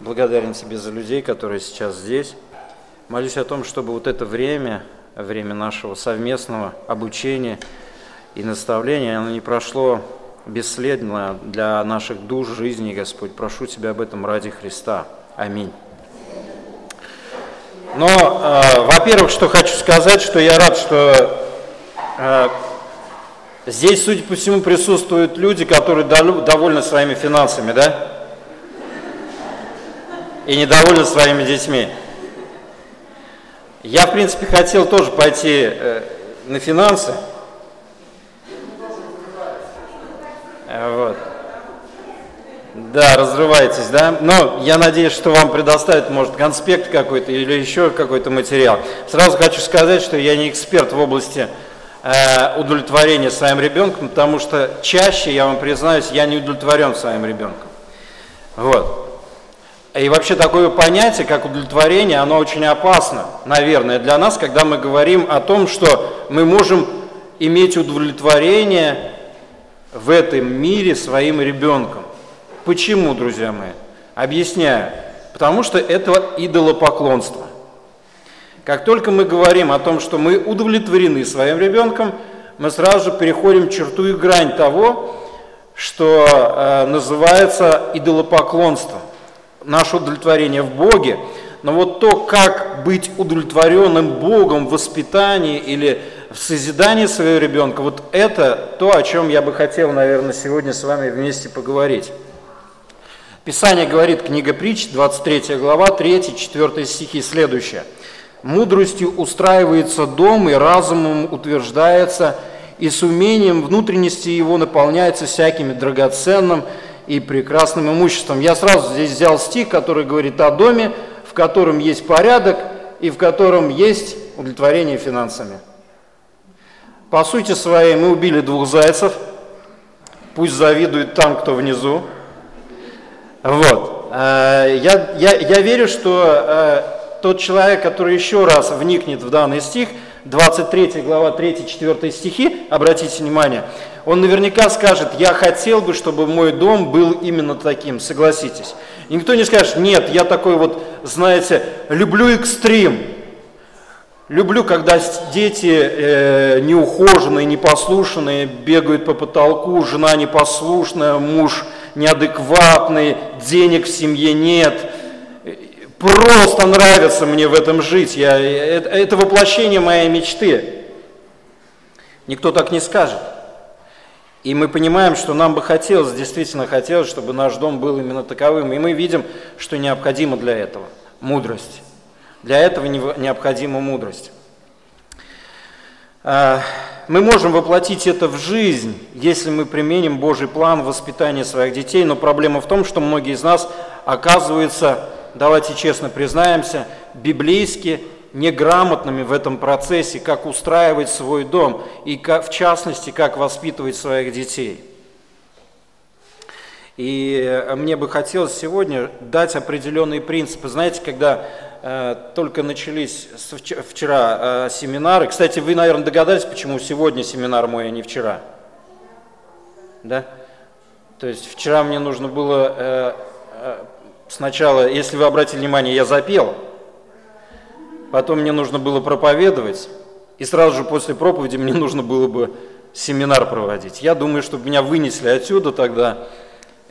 Благодарен тебе за людей, которые сейчас здесь. Молюсь о том, чтобы вот это время, время нашего совместного обучения и наставления, оно не прошло бесследно для наших душ, жизни, Господь. Прошу Тебя об этом ради Христа. Аминь. Но, э, во-первых, что хочу сказать, что я рад, что э, здесь, судя по всему, присутствуют люди, которые довольны своими финансами, да? И недовольны своими детьми. Я, в принципе, хотел тоже пойти э, на финансы. Вот. Да, разрываетесь, да? Но я надеюсь, что вам предоставят, может, конспект какой-то или еще какой-то материал. Сразу хочу сказать, что я не эксперт в области э, удовлетворения своим ребенком, потому что чаще, я вам признаюсь, я не удовлетворен своим ребенком. Вот. И вообще такое понятие, как удовлетворение, оно очень опасно, наверное, для нас, когда мы говорим о том, что мы можем иметь удовлетворение в этом мире своим ребенком. Почему, друзья мои? Объясняю. Потому что это идолопоклонство. Как только мы говорим о том, что мы удовлетворены своим ребенком, мы сразу же переходим черту и грань того, что э, называется идолопоклонством наше удовлетворение в Боге, но вот то, как быть удовлетворенным Богом в воспитании или в созидании своего ребенка, вот это то, о чем я бы хотел, наверное, сегодня с вами вместе поговорить. Писание говорит, книга притч, 23 глава, 3-4 стихи, следующее. «Мудростью устраивается дом, и разумом утверждается, и с умением внутренности его наполняется всякими драгоценным, и прекрасным имуществом. Я сразу здесь взял стих, который говорит о доме, в котором есть порядок и в котором есть удовлетворение финансами. По сути своей мы убили двух зайцев, пусть завидует там, кто внизу. Вот. Э, я, я, я верю, что э, тот человек, который еще раз вникнет в данный стих, 23 глава 3-4 стихи, обратите внимание, он наверняка скажет, я хотел бы, чтобы мой дом был именно таким, согласитесь. И никто не скажет, нет, я такой вот, знаете, люблю экстрим. Люблю, когда дети э, неухоженные, непослушные, бегают по потолку, жена непослушная, муж неадекватный, денег в семье нет. Просто нравится мне в этом жить. Я, это, это воплощение моей мечты. Никто так не скажет. И мы понимаем, что нам бы хотелось, действительно хотелось, чтобы наш дом был именно таковым. И мы видим, что необходимо для этого мудрость. Для этого необходима мудрость. А, мы можем воплотить это в жизнь, если мы применим Божий план воспитания своих детей, но проблема в том, что многие из нас оказываются, давайте честно признаемся, библейски неграмотными в этом процессе, как устраивать свой дом и как, в частности, как воспитывать своих детей. И э, мне бы хотелось сегодня дать определенные принципы. Знаете, когда э, только начались вчера э, семинары, кстати, вы, наверное, догадались, почему сегодня семинар мой, а не вчера. Да? То есть вчера мне нужно было э, э, сначала, если вы обратили внимание, я запел – потом мне нужно было проповедовать, и сразу же после проповеди мне нужно было бы семинар проводить. Я думаю, чтобы меня вынесли отсюда тогда,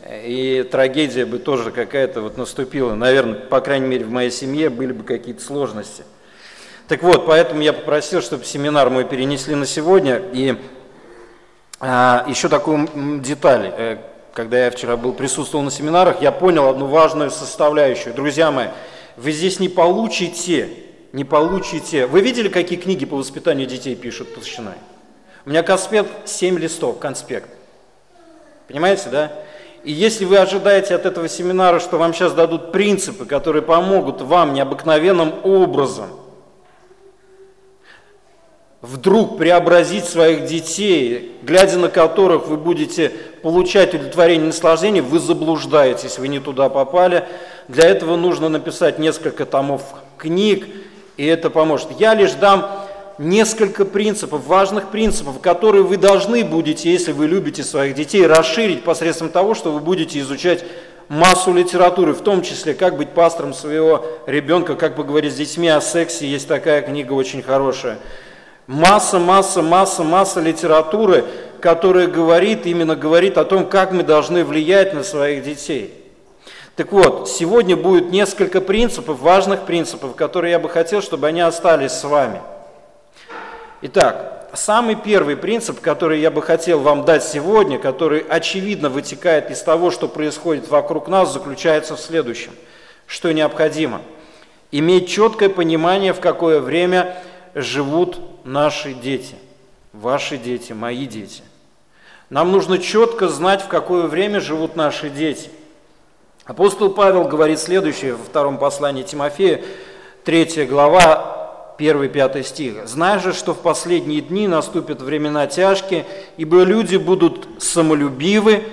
и трагедия бы тоже какая-то вот наступила. Наверное, по крайней мере, в моей семье были бы какие-то сложности. Так вот, поэтому я попросил, чтобы семинар мой перенесли на сегодня. И а, еще такую деталь. Э, когда я вчера был, присутствовал на семинарах, я понял одну важную составляющую. Друзья мои, вы здесь не получите не получите... Вы видели, какие книги по воспитанию детей пишут толщиной? У меня конспект 7 листов, конспект. Понимаете, да? И если вы ожидаете от этого семинара, что вам сейчас дадут принципы, которые помогут вам необыкновенным образом вдруг преобразить своих детей, глядя на которых вы будете получать удовлетворение и наслаждение, вы заблуждаетесь, вы не туда попали. Для этого нужно написать несколько томов книг, и это поможет. Я лишь дам несколько принципов, важных принципов, которые вы должны будете, если вы любите своих детей, расширить посредством того, что вы будете изучать массу литературы, в том числе, как быть пастором своего ребенка, как поговорить с детьми о сексе, есть такая книга очень хорошая. Масса, масса, масса, масса литературы, которая говорит, именно говорит о том, как мы должны влиять на своих детей. Так вот, сегодня будет несколько принципов, важных принципов, которые я бы хотел, чтобы они остались с вами. Итак, самый первый принцип, который я бы хотел вам дать сегодня, который очевидно вытекает из того, что происходит вокруг нас, заключается в следующем. Что необходимо? Иметь четкое понимание, в какое время живут наши дети, ваши дети, мои дети. Нам нужно четко знать, в какое время живут наши дети. Апостол Павел говорит следующее во втором послании Тимофея, 3 глава, 1-5 стих. «Знай же, что в последние дни наступят времена тяжкие, ибо люди будут самолюбивы,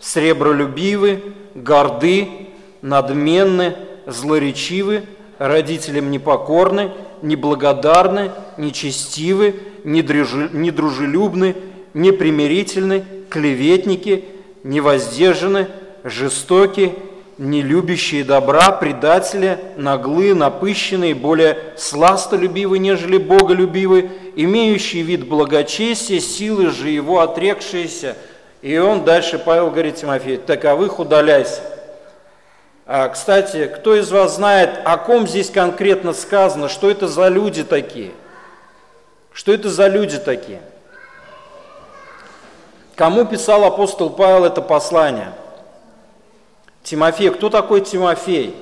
сребролюбивы, горды, надменны, злоречивы, родителям непокорны, неблагодарны, нечестивы, недружелюбны, непримирительны, клеветники, невоздержаны, жестоки, не любящие добра, предатели, наглые, напыщенные, более сластолюбивы, нежели боголюбивы, имеющие вид благочестия, силы же его отрекшиеся. И он дальше, Павел говорит Тимофей, таковых удаляйся. А, кстати, кто из вас знает, о ком здесь конкретно сказано, что это за люди такие? Что это за люди такие? Кому писал апостол Павел это послание? Тимофей. Кто такой Тимофей?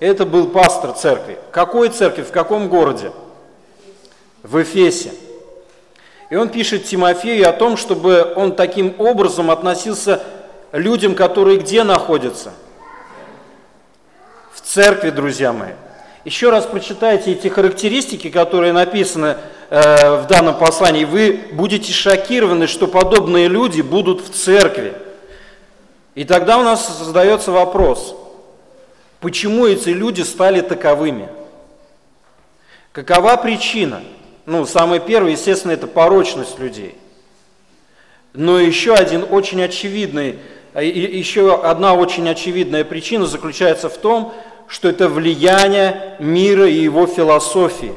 Это был пастор церкви. Какой церкви? В каком городе? В Эфесе. И он пишет Тимофею о том, чтобы он таким образом относился людям, которые где находятся? В церкви, друзья мои. Еще раз прочитайте эти характеристики, которые написаны э, в данном послании. Вы будете шокированы, что подобные люди будут в церкви. И тогда у нас задается вопрос, почему эти люди стали таковыми? Какова причина? Ну, самое первое, естественно, это порочность людей. Но еще один очень очевидный, еще одна очень очевидная причина заключается в том, что это влияние мира и его философии.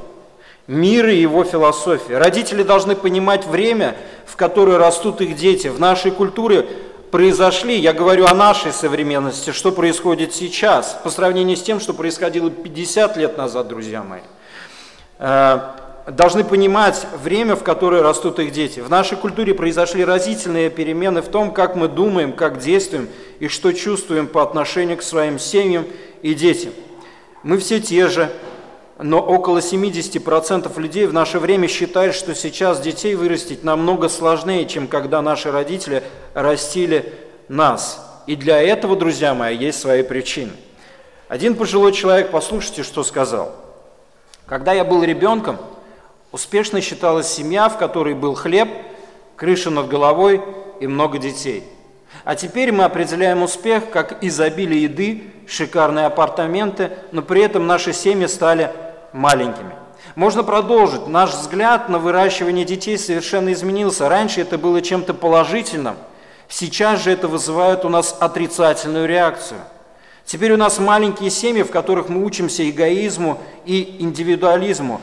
Мира и его философии. Родители должны понимать время, в которое растут их дети. В нашей культуре произошли, я говорю о нашей современности, что происходит сейчас, по сравнению с тем, что происходило 50 лет назад, друзья мои. Э, должны понимать время, в которое растут их дети. В нашей культуре произошли разительные перемены в том, как мы думаем, как действуем и что чувствуем по отношению к своим семьям и детям. Мы все те же, но около 70% людей в наше время считают, что сейчас детей вырастить намного сложнее, чем когда наши родители растили нас. И для этого, друзья мои, есть свои причины. Один пожилой человек, послушайте, что сказал. Когда я был ребенком, успешно считалась семья, в которой был хлеб, крыша над головой и много детей. А теперь мы определяем успех как изобилие еды, шикарные апартаменты, но при этом наши семьи стали маленькими. Можно продолжить. Наш взгляд на выращивание детей совершенно изменился. Раньше это было чем-то положительным, сейчас же это вызывает у нас отрицательную реакцию. Теперь у нас маленькие семьи, в которых мы учимся эгоизму и индивидуализму,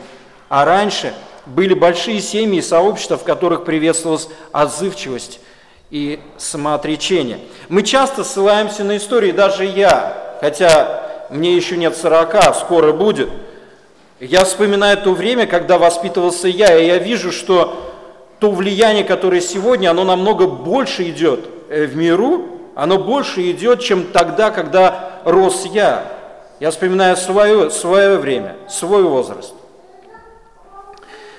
а раньше были большие семьи и сообщества, в которых приветствовалась отзывчивость и самоотречение. Мы часто ссылаемся на истории, даже я, хотя мне еще нет 40, а скоро будет – я вспоминаю то время, когда воспитывался я, и я вижу, что то влияние, которое сегодня, оно намного больше идет э, в миру, оно больше идет, чем тогда, когда рос я. Я вспоминаю свое, свое время, свой возраст.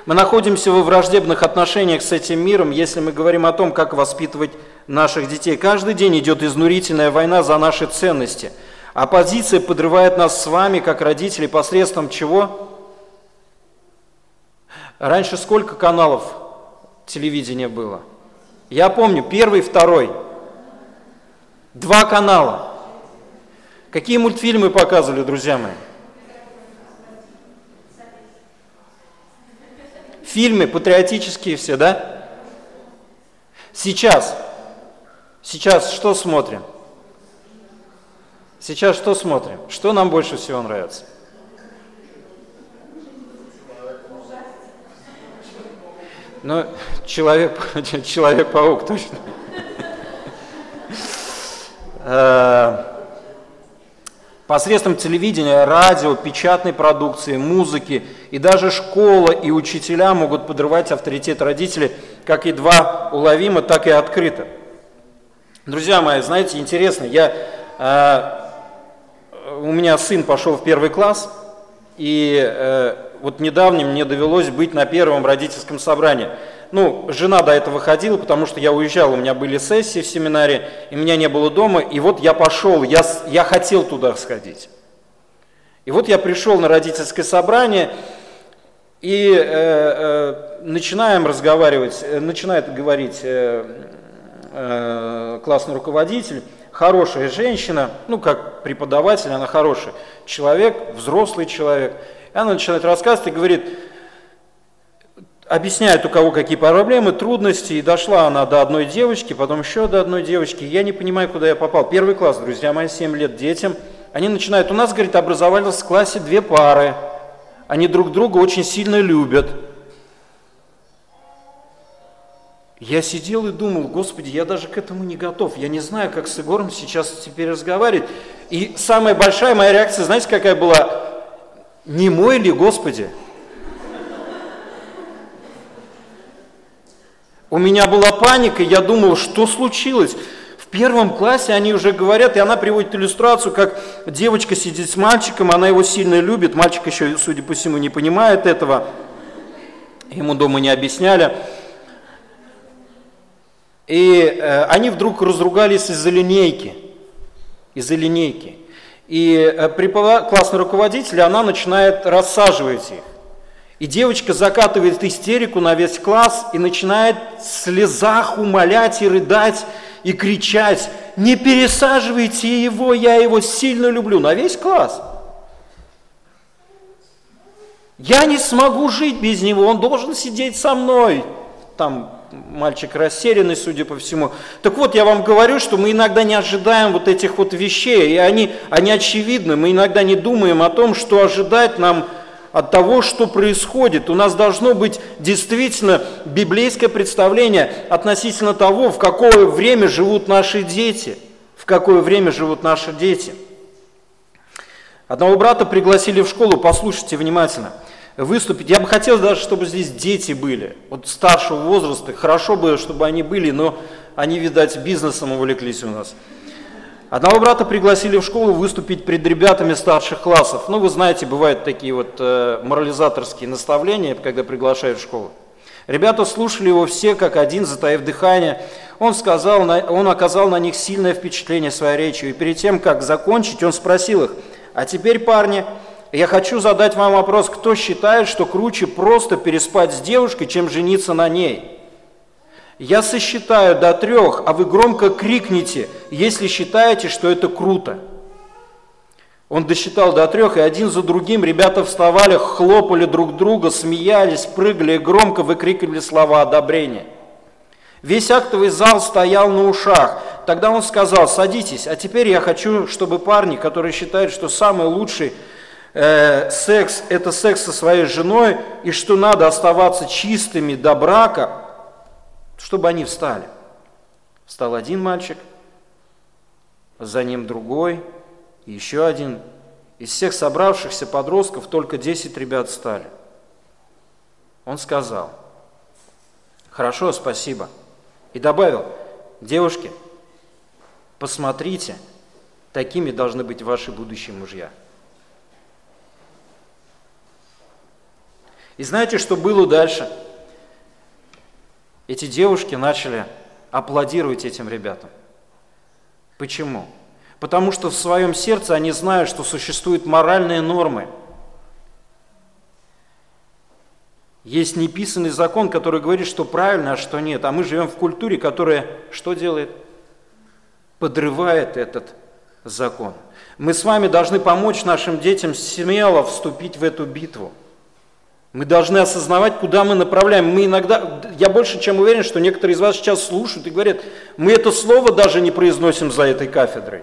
Мы находимся во враждебных отношениях с этим миром, если мы говорим о том, как воспитывать наших детей. Каждый день идет изнурительная война за наши ценности. Оппозиция подрывает нас с вами, как родителей, посредством чего? Раньше сколько каналов телевидения было? Я помню, первый, второй. Два канала. Какие мультфильмы показывали, друзья мои? Фильмы патриотические все, да? Сейчас, сейчас что смотрим? Сейчас что смотрим? Что нам больше всего нравится? Ну, человек, человек-паук точно. Э, посредством телевидения, радио, печатной продукции, музыки и даже школа и учителя могут подрывать авторитет родителей как едва уловимо, так и открыто. Друзья мои, знаете, интересно, я, э, у меня сын пошел в первый класс, и э, вот недавно мне довелось быть на первом родительском собрании. Ну, жена до этого ходила, потому что я уезжал, у меня были сессии в семинаре, и меня не было дома, и вот я пошел, я, я хотел туда сходить. И вот я пришел на родительское собрание, и э, э, начинаем разговаривать, э, начинает говорить э, э, классный руководитель, хорошая женщина, ну как преподаватель, она хороший человек, взрослый человек. И она начинает рассказывать и говорит, объясняет, у кого какие проблемы, трудности, и дошла она до одной девочки, потом еще до одной девочки. Я не понимаю, куда я попал. Первый класс, друзья мои, 7 лет детям. Они начинают, у нас, говорит, образовались в классе две пары. Они друг друга очень сильно любят. Я сидел и думал, Господи, я даже к этому не готов. Я не знаю, как с Егором сейчас теперь разговаривать. И самая большая моя реакция, знаете, какая была? Не мой ли, Господи? У меня была паника, я думал, что случилось. В первом классе они уже говорят, и она приводит иллюстрацию, как девочка сидит с мальчиком, она его сильно любит, мальчик еще, судя по всему, не понимает этого, ему дома не объясняли. И э, они вдруг разругались из-за линейки, из-за линейки. И э, классный руководитель, она начинает рассаживать их. И девочка закатывает истерику на весь класс и начинает в слезах умолять и рыдать и кричать, не пересаживайте его, я его сильно люблю, на весь класс. Я не смогу жить без него, он должен сидеть со мной. Там мальчик растерянный, судя по всему. Так вот, я вам говорю, что мы иногда не ожидаем вот этих вот вещей, и они, они очевидны. Мы иногда не думаем о том, что ожидать нам от того, что происходит. У нас должно быть действительно библейское представление относительно того, в какое время живут наши дети. В какое время живут наши дети. Одного брата пригласили в школу, послушайте внимательно, выступить. Я бы хотел даже, чтобы здесь дети были, вот старшего возраста. Хорошо бы, чтобы они были, но они, видать, бизнесом увлеклись у нас. Одного брата пригласили в школу выступить перед ребятами старших классов. Ну, вы знаете, бывают такие вот э, морализаторские наставления, когда приглашают в школу. Ребята слушали его все как один, затаив дыхание. Он, сказал, он оказал на них сильное впечатление своей речью. И перед тем, как закончить, он спросил их, а теперь, парни, я хочу задать вам вопрос, кто считает, что круче просто переспать с девушкой, чем жениться на ней? Я сосчитаю до трех, а вы громко крикните, если считаете, что это круто. Он досчитал до трех, и один за другим ребята вставали, хлопали друг друга, смеялись, прыгали и громко выкрикивали слова одобрения. Весь актовый зал стоял на ушах. Тогда он сказал, садитесь, а теперь я хочу, чтобы парни, которые считают, что самый лучший э, секс – это секс со своей женой, и что надо оставаться чистыми до брака, чтобы они встали. Встал один мальчик, за ним другой, еще один. Из всех собравшихся подростков только 10 ребят встали. Он сказал, хорошо, спасибо. И добавил, девушки, посмотрите, такими должны быть ваши будущие мужья. И знаете, что было дальше? Эти девушки начали аплодировать этим ребятам. Почему? Потому что в своем сердце они знают, что существуют моральные нормы. Есть неписанный закон, который говорит, что правильно, а что нет. А мы живем в культуре, которая что делает? Подрывает этот закон. Мы с вами должны помочь нашим детям смело вступить в эту битву – мы должны осознавать, куда мы направляем. Мы иногда, я больше чем уверен, что некоторые из вас сейчас слушают и говорят, мы это слово даже не произносим за этой кафедрой.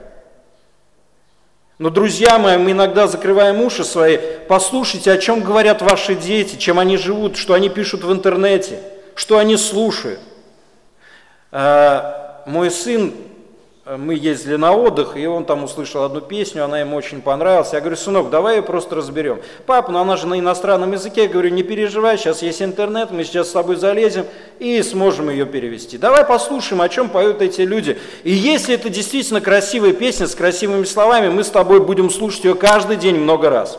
Но, друзья мои, мы иногда закрываем уши свои. Послушайте, о чем говорят ваши дети, чем они живут, что они пишут в интернете, что они слушают. А, мой сын Э, мы ездили на отдых, и он там услышал одну песню, она ему очень понравилась. Я говорю, сынок, давай ее просто разберем. Папа, ну она же на иностранном языке. Я говорю, не переживай, сейчас есть интернет, мы сейчас с тобой залезем и сможем ее перевести. Давай послушаем, о чем поют эти люди. И если это действительно красивая песня с красивыми словами, мы с тобой будем слушать ее каждый день много раз.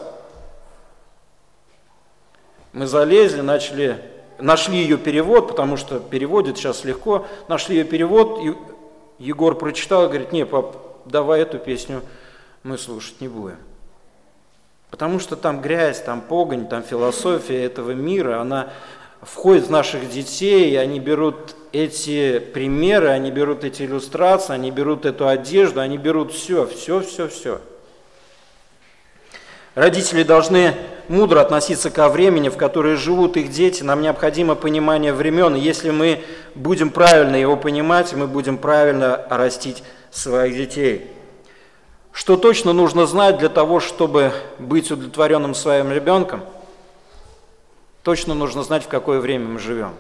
Мы залезли, начали нашли ее перевод, потому что переводит сейчас легко, нашли ее перевод, и Егор прочитал и говорит, не, пап, давай эту песню мы слушать не будем. Потому что там грязь, там погонь, там философия этого мира, она входит в наших детей, и они берут эти примеры, они берут эти иллюстрации, они берут эту одежду, они берут все, все, все, все. Родители должны мудро относиться ко времени, в которое живут их дети. Нам необходимо понимание времен. Если мы будем правильно его понимать, мы будем правильно растить своих детей. Что точно нужно знать для того, чтобы быть удовлетворенным своим ребенком? Точно нужно знать, в какое время мы живем.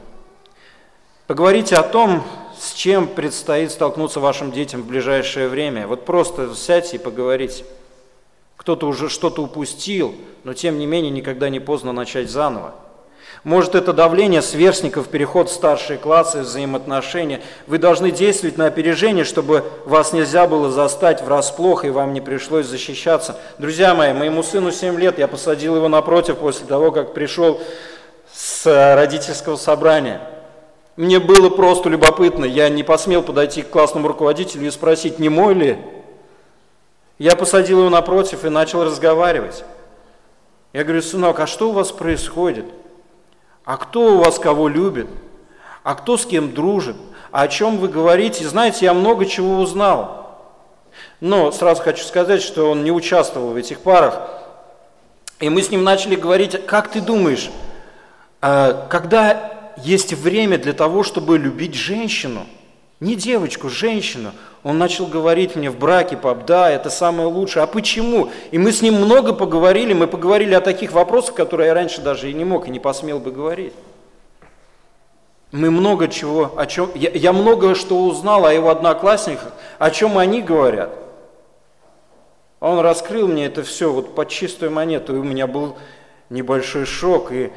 Поговорите о том, с чем предстоит столкнуться вашим детям в ближайшее время. Вот просто сядьте и поговорите. Кто-то уже что-то упустил, но тем не менее никогда не поздно начать заново. Может, это давление сверстников, переход в старшие классы, взаимоотношения. Вы должны действовать на опережение, чтобы вас нельзя было застать врасплох, и вам не пришлось защищаться. Друзья мои, моему сыну 7 лет, я посадил его напротив после того, как пришел с родительского собрания. Мне было просто любопытно, я не посмел подойти к классному руководителю и спросить, не мой ли я посадил его напротив и начал разговаривать. Я говорю, сынок, а что у вас происходит? А кто у вас кого любит? А кто с кем дружит? А о чем вы говорите? Знаете, я много чего узнал. Но сразу хочу сказать, что он не участвовал в этих парах. И мы с ним начали говорить, как ты думаешь, а, когда есть время для того, чтобы любить женщину, не девочку, женщину, он начал говорить мне в браке, пап, да, это самое лучшее. А почему? И мы с ним много поговорили, мы поговорили о таких вопросах, которые я раньше даже и не мог, и не посмел бы говорить. Мы много чего, о чем, я, я много что узнал о его одноклассниках, о чем они говорят. Он раскрыл мне это все вот под чистую монету, и у меня был небольшой шок, и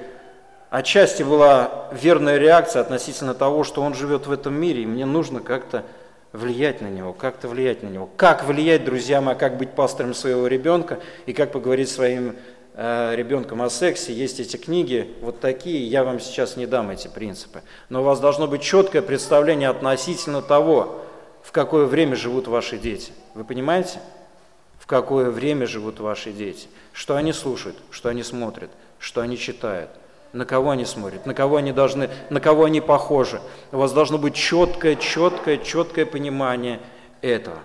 отчасти была верная реакция относительно того, что он живет в этом мире, и мне нужно как-то влиять на него, как-то влиять на него. Как влиять, друзья мои, как быть пастором своего ребенка и как поговорить своим э, ребенком о сексе. Есть эти книги, вот такие, я вам сейчас не дам эти принципы. Но у вас должно быть четкое представление относительно того, в какое время живут ваши дети. Вы понимаете? В какое время живут ваши дети. Что они слушают, что они смотрят, что они читают – на кого они смотрят, на кого они должны, на кого они похожи. У вас должно быть четкое, четкое, четкое понимание этого.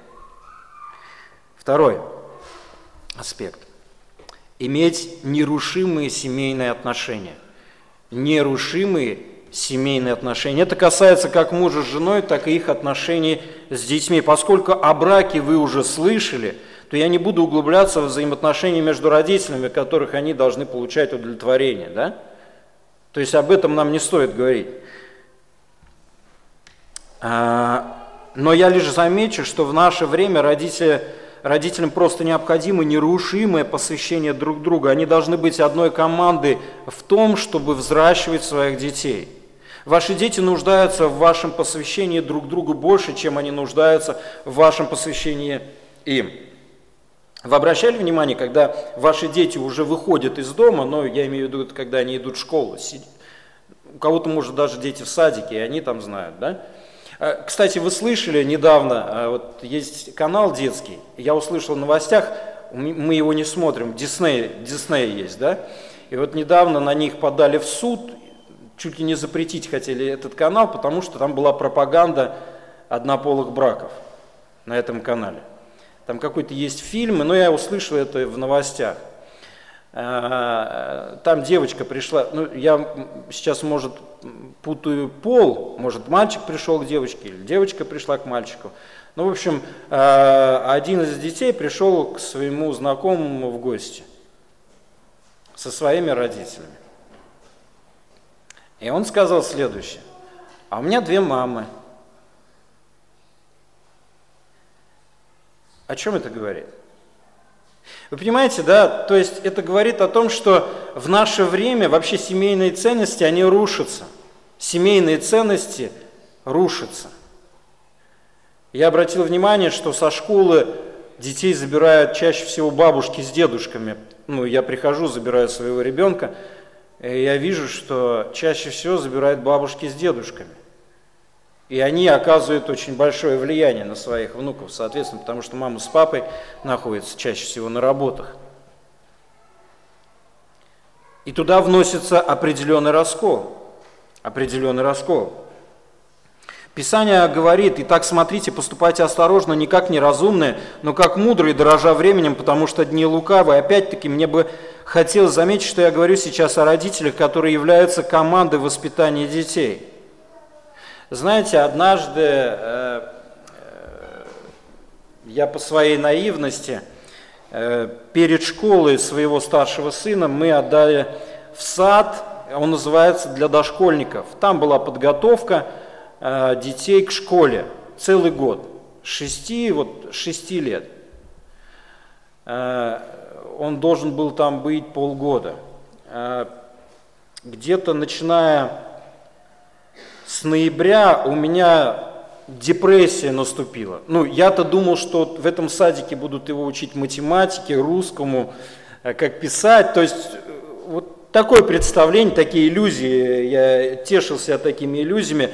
Второй аспект. Иметь нерушимые семейные отношения. Нерушимые семейные отношения. Это касается как мужа с женой, так и их отношений с детьми. Поскольку о браке вы уже слышали, то я не буду углубляться в взаимоотношения между родителями, которых они должны получать удовлетворение. Да? То есть об этом нам не стоит говорить. А, но я лишь замечу, что в наше время родители, родителям просто необходимо нерушимое посвящение друг друга. Они должны быть одной командой в том, чтобы взращивать своих детей. Ваши дети нуждаются в вашем посвящении друг другу больше, чем они нуждаются в вашем посвящении им. Вы обращали внимание, когда ваши дети уже выходят из дома, но я имею в виду, когда они идут в школу, у кого-то, может, даже дети в садике, и они там знают, да? А, кстати, вы слышали недавно, а, вот есть канал детский, я услышал в новостях, мы его не смотрим, Дисней, Дисней есть, да? И вот недавно на них подали в суд, чуть ли не запретить хотели этот канал, потому что там была пропаганда однополых браков на этом канале. Там какой-то есть фильм, но я услышал это в новостях. А, там девочка пришла, ну я сейчас, может, путаю пол, может, мальчик пришел к девочке, или девочка пришла к мальчику. Ну, в общем, э, один из детей пришел к своему знакомому в гости со своими родителями. И он сказал следующее. А у меня две мамы. О чем это говорит? Вы понимаете, да, то есть это говорит о том, что в наше время вообще семейные ценности, они рушатся. Семейные ценности рушатся. Я обратил внимание, что со школы детей забирают чаще всего бабушки с дедушками. Ну, я прихожу, забираю своего ребенка, и я вижу, что чаще всего забирают бабушки с дедушками. И они оказывают очень большое влияние на своих внуков, соответственно, потому что мама с папой находятся чаще всего на работах. И туда вносится определенный раскол. Определенный раскол. Писание говорит, и так смотрите, поступайте осторожно, не как неразумные, но как мудрые, дорожа временем, потому что дни лукавые. Опять-таки, мне бы хотелось заметить, что я говорю сейчас о родителях, которые являются командой воспитания детей. Знаете, однажды э, э, я по своей наивности э, перед школой своего старшего сына мы отдали в сад, он называется для дошкольников. Там была подготовка, детей к школе целый год, шести, вот, шести лет. Он должен был там быть полгода. Где-то начиная с ноября у меня депрессия наступила. Ну, я-то думал, что в этом садике будут его учить математике, русскому, как писать. То есть вот такое представление, такие иллюзии, я тешился такими иллюзиями.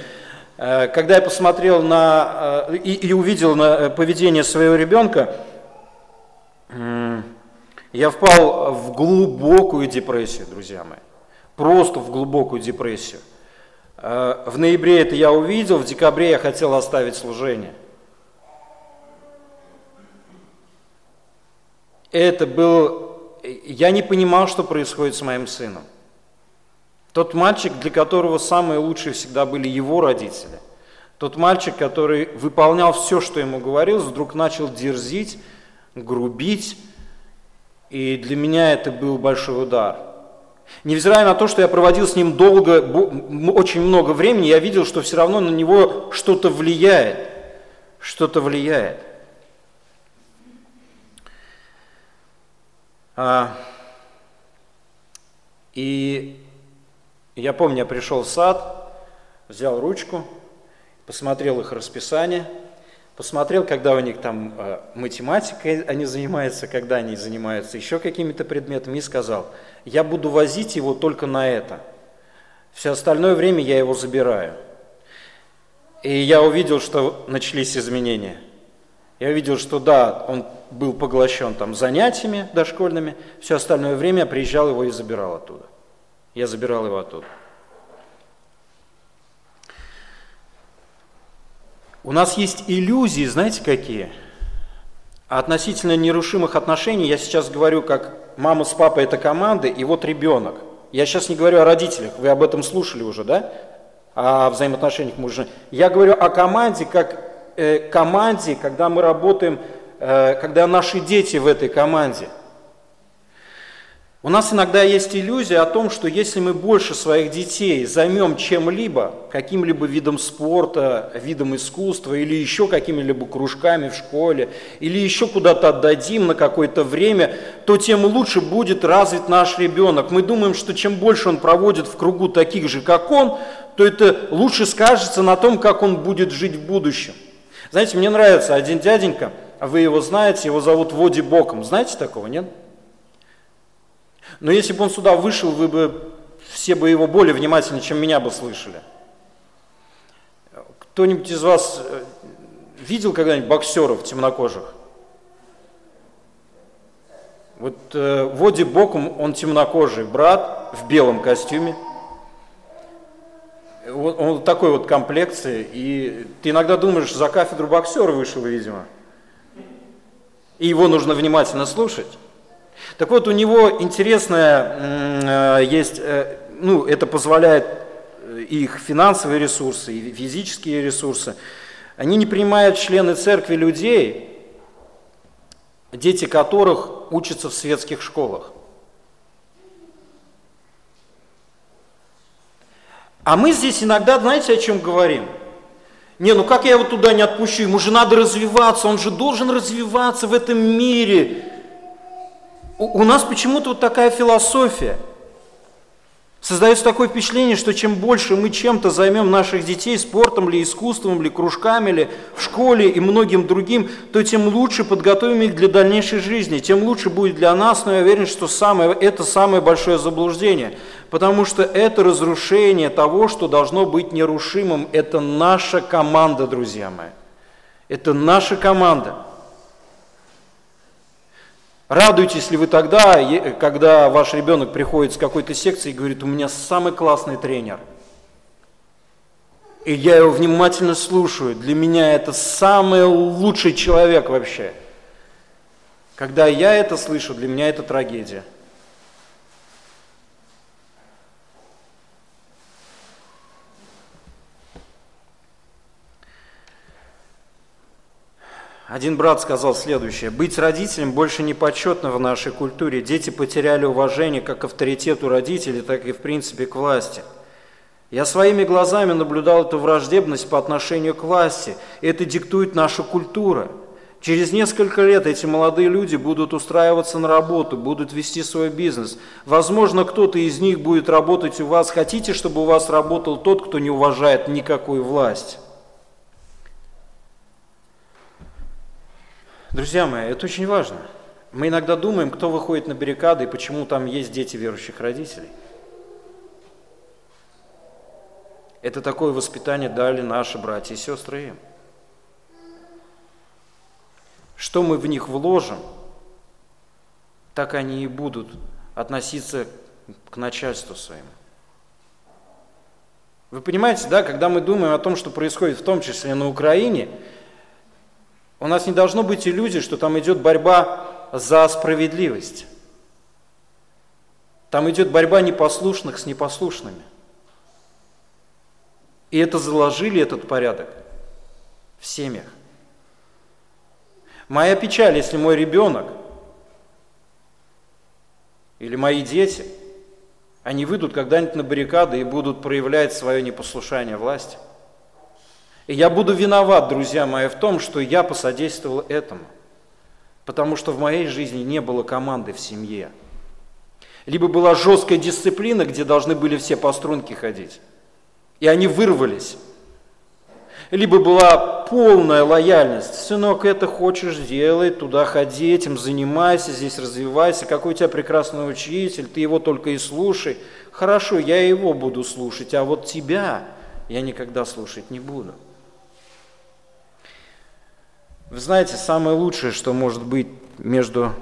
Э, когда я посмотрел на э, и, и увидел на э, поведение своего ребенка, я впал в глубокую депрессию, друзья мои. Просто в глубокую депрессию. В ноябре это я увидел, в декабре я хотел оставить служение. Это был... Я не понимал, что происходит с моим сыном. Тот мальчик, для которого самые лучшие всегда были его родители. Тот мальчик, который выполнял все, что ему говорил, вдруг начал дерзить, грубить. И для меня это был большой удар. Невзирая на то, что я проводил с ним долго, очень много времени, я видел, что все равно на него что-то влияет. Что-то влияет. А, и я помню, я пришел в сад, взял ручку, посмотрел их расписание, посмотрел, когда у них там э, математикой они занимаются, когда они занимаются еще какими-то предметами, и сказал, я буду возить его только на это. Все остальное время я его забираю. И я увидел, что начались изменения. Я увидел, что да, он был поглощен там занятиями дошкольными, все остальное время я приезжал его и забирал оттуда. Я забирал его оттуда. У нас есть иллюзии, знаете какие? Относительно нерушимых отношений, я сейчас говорю, как мама с папой это команда, и вот ребенок. Я сейчас не говорю о родителях, вы об этом слушали уже, да? О взаимоотношениях мужа. Я говорю о команде, как э, команде, когда мы работаем, э, когда наши дети в этой команде – у нас иногда есть иллюзия о том, что если мы больше своих детей займем чем-либо, каким-либо видом спорта, видом искусства или еще какими-либо кружками в школе, или еще куда-то отдадим на какое-то время, то тем лучше будет развит наш ребенок. Мы думаем, что чем больше он проводит в кругу таких же, как он, то это лучше скажется на том, как он будет жить в будущем. Знаете, мне нравится один дяденька, вы его знаете, его зовут Води Боком. Знаете такого, нет? Но если бы он сюда вышел, вы бы все бы его более внимательно, чем меня бы слышали. Кто-нибудь из вас э, видел когда-нибудь боксеров темнокожих? Вот э, Води Боком, он темнокожий брат в белом костюме. Он, он такой вот комплекции, и ты иногда думаешь, за кафедру боксера вышел, видимо. И его нужно внимательно слушать. Так вот, у него интересная э, есть, э, ну, это позволяет э, их финансовые ресурсы, и физические ресурсы. Они не принимают члены церкви людей, дети которых учатся в светских школах. А мы здесь иногда, знаете, о чем говорим? Не, ну как я его туда не отпущу? Ему же надо развиваться, он же должен развиваться в этом мире. У, нас почему-то вот такая философия – Создается такое впечатление, что чем больше мы чем-то займем наших детей, спортом ли, искусством ли, кружками ли, в школе и многим другим, то тем лучше подготовим их для дальнейшей жизни, тем лучше будет для нас, но я уверен, что самое, это самое большое заблуждение, потому что это разрушение того, что должно быть нерушимым. Это наша команда, друзья мои. Это наша команда. Радуетесь ли вы тогда, когда ваш ребенок приходит с какой-то секции и говорит, у меня самый классный тренер. И я его внимательно слушаю. Для меня это самый лучший человек вообще. Когда я это слышу, для меня это трагедия. Один брат сказал следующее. «Быть родителем больше не почетно в нашей культуре. Дети потеряли уважение как к авторитету родителей, так и в принципе к власти. Я своими глазами наблюдал эту враждебность по отношению к власти. Это диктует наша культура. Через несколько лет эти молодые люди будут устраиваться на работу, будут вести свой бизнес. Возможно, кто-то из них будет работать у вас. Хотите, чтобы у вас работал тот, кто не уважает никакую власть?» Друзья мои, это очень важно. Мы иногда думаем, кто выходит на баррикады и почему там есть дети верующих родителей. Это такое воспитание дали наши братья и сестры им. Что мы в них вложим, так они и будут относиться к начальству своему. Вы понимаете, да, когда мы думаем о том, что происходит в том числе на Украине, у нас не должно быть иллюзий, что там идет борьба за справедливость. Там идет борьба непослушных с непослушными. И это заложили этот порядок в семьях. Моя печаль, если мой ребенок или мои дети, они выйдут когда-нибудь на баррикады и будут проявлять свое непослушание власти – я буду виноват, друзья мои, в том, что я посодействовал этому. Потому что в моей жизни не было команды в семье. Либо была жесткая дисциплина, где должны были все по струнке ходить. И они вырвались. Либо была полная лояльность. Сынок, это хочешь делай, туда ходи, этим занимайся, здесь развивайся. Какой у тебя прекрасный учитель, ты его только и слушай. Хорошо, я его буду слушать, а вот тебя я никогда слушать не буду. Вы знаете, самое лучшее, что может быть между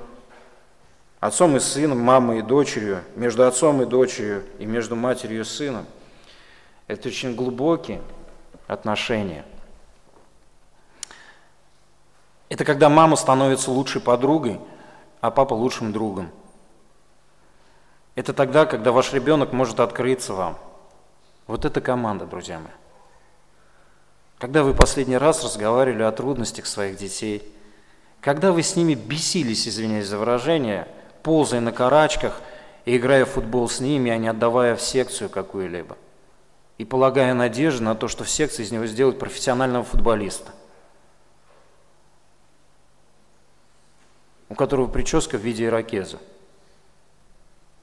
отцом и сыном, мамой и дочерью, между отцом и дочерью и между матерью и сыном, это очень глубокие отношения. Это когда мама становится лучшей подругой, а папа лучшим другом. Это тогда, когда ваш ребенок может открыться вам. Вот это команда, друзья мои. Когда вы последний раз разговаривали о трудностях своих детей? Когда вы с ними бесились, извиняюсь за выражение, ползая на карачках и играя в футбол с ними, а не отдавая в секцию какую-либо? И полагая надежду на то, что в секции из него сделают профессионального футболиста, у которого прическа в виде ирокеза,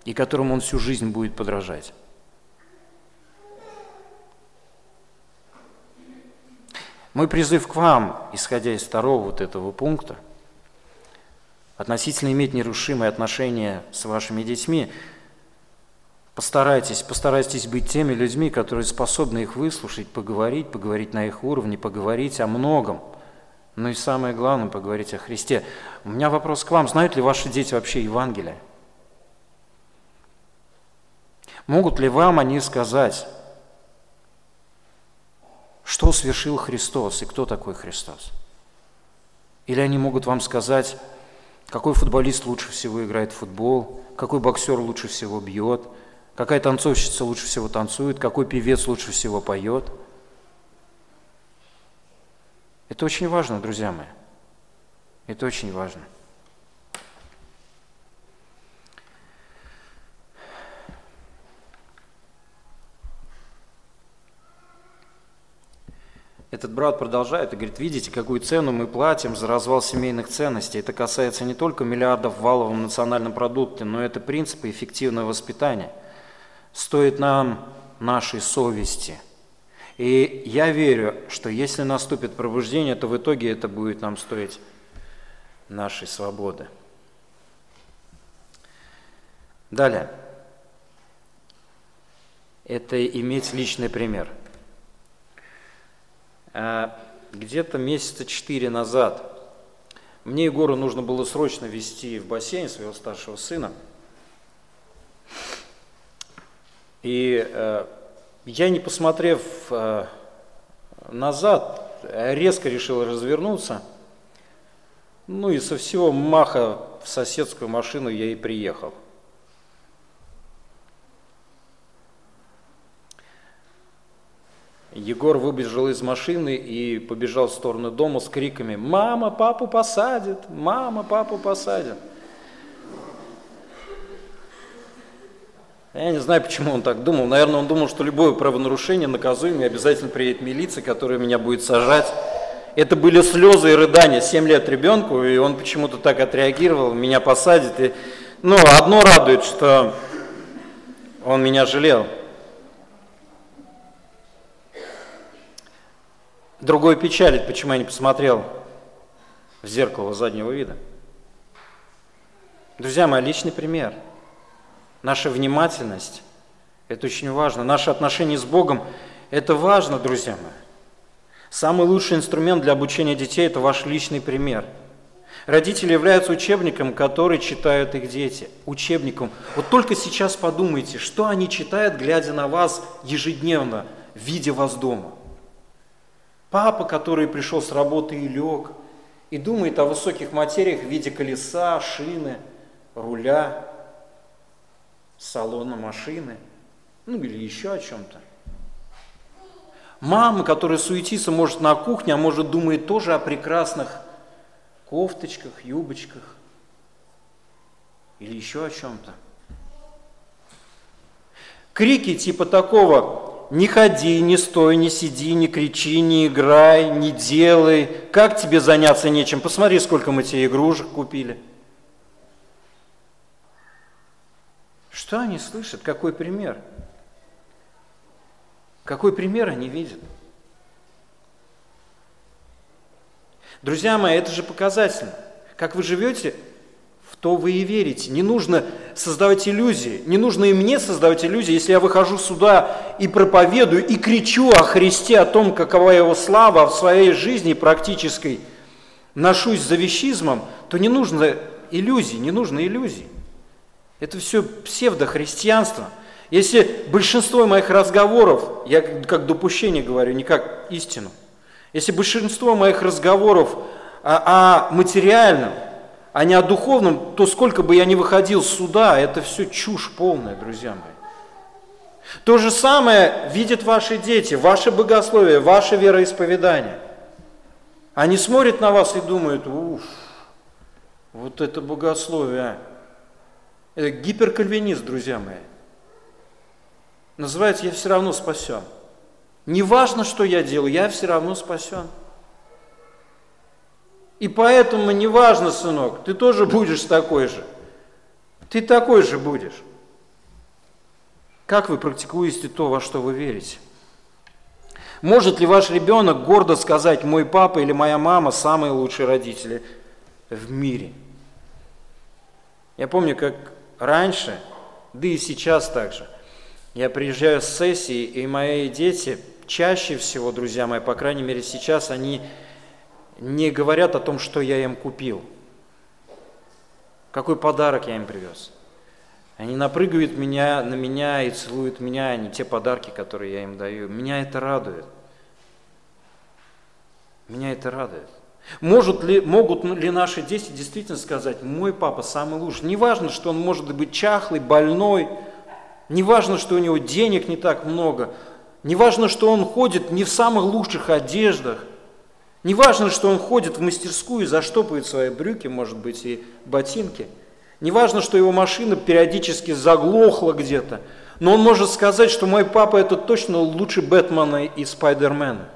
и которому он всю жизнь будет подражать. Мой призыв к вам, исходя из второго вот этого пункта, относительно иметь нерушимые отношения с вашими детьми, постарайтесь, постарайтесь быть теми людьми, которые способны их выслушать, поговорить, поговорить на их уровне, поговорить о многом. Ну и самое главное, поговорить о Христе. У меня вопрос к вам. Знают ли ваши дети вообще Евангелие? Могут ли вам они сказать, что совершил Христос и кто такой Христос. Или они могут вам сказать, какой футболист лучше всего играет в футбол, какой боксер лучше всего бьет, какая танцовщица лучше всего танцует, какой певец лучше всего поет. Это очень важно, друзья мои. Это очень важно. Этот брат продолжает и говорит, видите, какую цену мы платим за развал семейных ценностей. Это касается не только миллиардов в валовом национальном продукте, но это принципы эффективного воспитания. Стоит нам нашей совести. И я верю, что если наступит пробуждение, то в итоге это будет нам стоить нашей свободы. Далее. Это иметь личный пример – где-то месяца четыре назад мне Егору нужно было срочно вести в бассейн своего старшего сына. И э, я, не посмотрев э, назад, резко решил развернуться. Ну и со всего маха в соседскую машину я и приехал. Егор выбежал из машины и побежал в сторону дома с криками «Мама, папу посадят! Мама, папу посадят!» Я не знаю, почему он так думал. Наверное, он думал, что любое правонарушение наказуемо, и обязательно приедет милиция, которая меня будет сажать. Это были слезы и рыдания. Семь лет ребенку, и он почему-то так отреагировал, меня посадит. И... Ну, одно радует, что он меня жалел. Другой печалит, почему я не посмотрел в зеркало заднего вида. Друзья мои, личный пример. Наша внимательность – это очень важно. Наши отношения с Богом – это важно, друзья мои. Самый лучший инструмент для обучения детей – это ваш личный пример. Родители являются учебником, который читают их дети. Учебником. Вот только сейчас подумайте, что они читают, глядя на вас ежедневно, видя вас дома. Папа, который пришел с работы и лег, и думает о высоких материях в виде колеса, шины, руля, салона машины, ну или еще о чем-то. Мама, которая суетится, может, на кухне, а может, думает тоже о прекрасных кофточках, юбочках или еще о чем-то. Крики типа такого не ходи, не стой, не сиди, не кричи, не играй, не делай. Как тебе заняться нечем? Посмотри, сколько мы тебе игрушек купили. Что они слышат? Какой пример? Какой пример они видят? Друзья мои, это же показательно. Как вы живете, то вы и верите. Не нужно создавать иллюзии, не нужно и мне создавать иллюзии. Если я выхожу сюда и проповедую, и кричу о Христе, о том, какова его слава в своей жизни практической, ношусь за вещизмом, то не нужно иллюзий, не нужно иллюзий. Это все псевдохристианство. Если большинство моих разговоров, я как допущение говорю, не как истину, если большинство моих разговоров о материальном, а не о духовном, то сколько бы я ни выходил сюда, это все чушь полная, друзья мои. То же самое видят ваши дети, ваше богословие, ваше вероисповедание. Они смотрят на вас и думают, уф, вот это богословие, а. Это гиперкальвинист, друзья мои. Называется «Я все равно спасен». Не важно, что я делаю, я все равно спасен. И поэтому не важно, сынок, ты тоже будешь такой же. Ты такой же будешь. Как вы практикуете то, во что вы верите? Может ли ваш ребенок гордо сказать, мой папа или моя мама самые лучшие родители в мире? Я помню, как раньше, да и сейчас также, я приезжаю с сессии, и мои дети чаще всего, друзья мои, по крайней мере сейчас, они не говорят о том, что я им купил, какой подарок я им привез. Они напрыгивают меня, на меня и целуют меня, а не те подарки, которые я им даю. Меня это радует. Меня это радует. Может ли, могут ли наши дети действительно сказать, мой папа самый лучший? Не важно, что он может быть чахлый, больной, не важно, что у него денег не так много, не важно, что он ходит не в самых лучших одеждах, Не важно, что он ходит в мастерскую и заштопывает свои брюки, может быть, и ботинки. Не важно, что его машина периодически заглохла где-то. Но он может сказать, что мой папа это точно лучше Бэтмена и Спайдермена.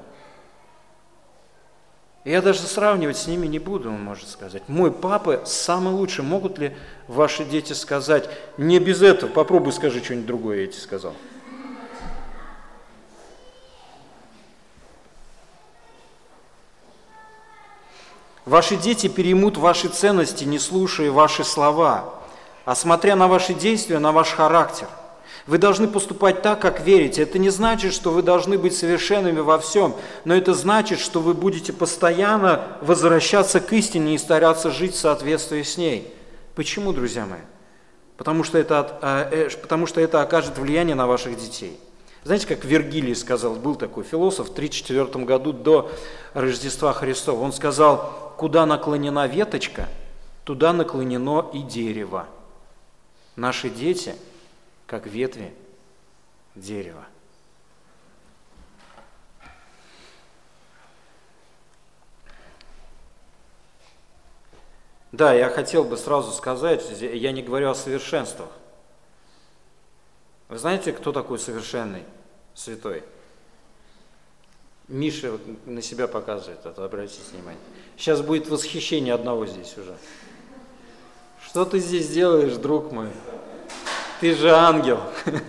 Я даже сравнивать с ними не буду, он может сказать. Мой папа самый лучший. Могут ли ваши дети сказать, не без этого, попробуй скажи что-нибудь другое, я тебе сказал. Ваши дети переймут ваши ценности, не слушая ваши слова, а смотря на ваши действия, на ваш характер – вы должны поступать так, как верите. Это не значит, что вы должны быть совершенными во всем, но это значит, что вы будете постоянно возвращаться к истине и стараться жить в соответствии с ней. Почему, друзья мои? Потому что это, а, э, потому что это окажет влияние на ваших детей. Знаете, как Вергилий сказал, был такой философ в 34 году до Рождества Христова. Он сказал, куда наклонена веточка, туда наклонено и дерево. Наши дети – как ветви дерева. Да, я хотел бы сразу сказать, я не говорю о совершенствах. Вы знаете, кто такой совершенный, святой? Миша на себя показывает это, обратите внимание. Сейчас будет восхищение одного здесь уже. Что ты здесь делаешь, друг мой? Ты же ангел.